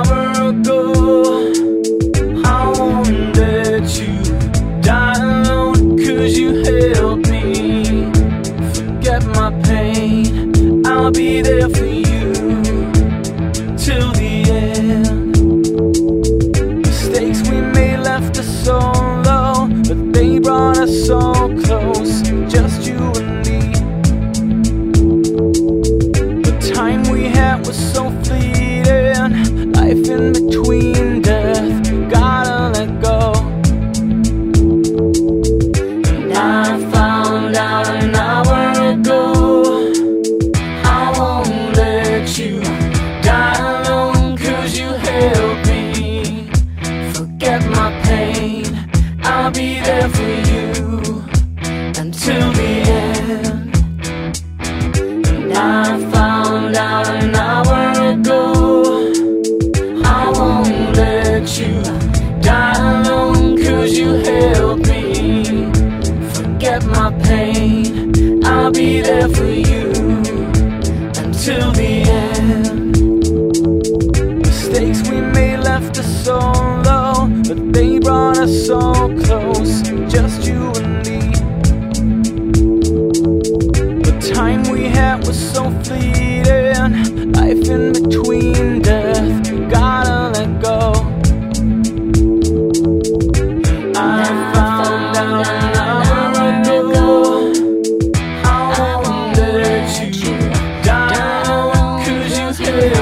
ago. I won't let you die you helped me forget my pain. I'll be there for you till the end. Mistakes we made left us so low, but they brought us so close, just you and me. The time we had was so fleeting, in between death, gotta let go. And I found out an hour ago, I won't let you die alone, cause you helped me forget my pain. I'll be there for you until the end. And I I'll be there for you Yeah.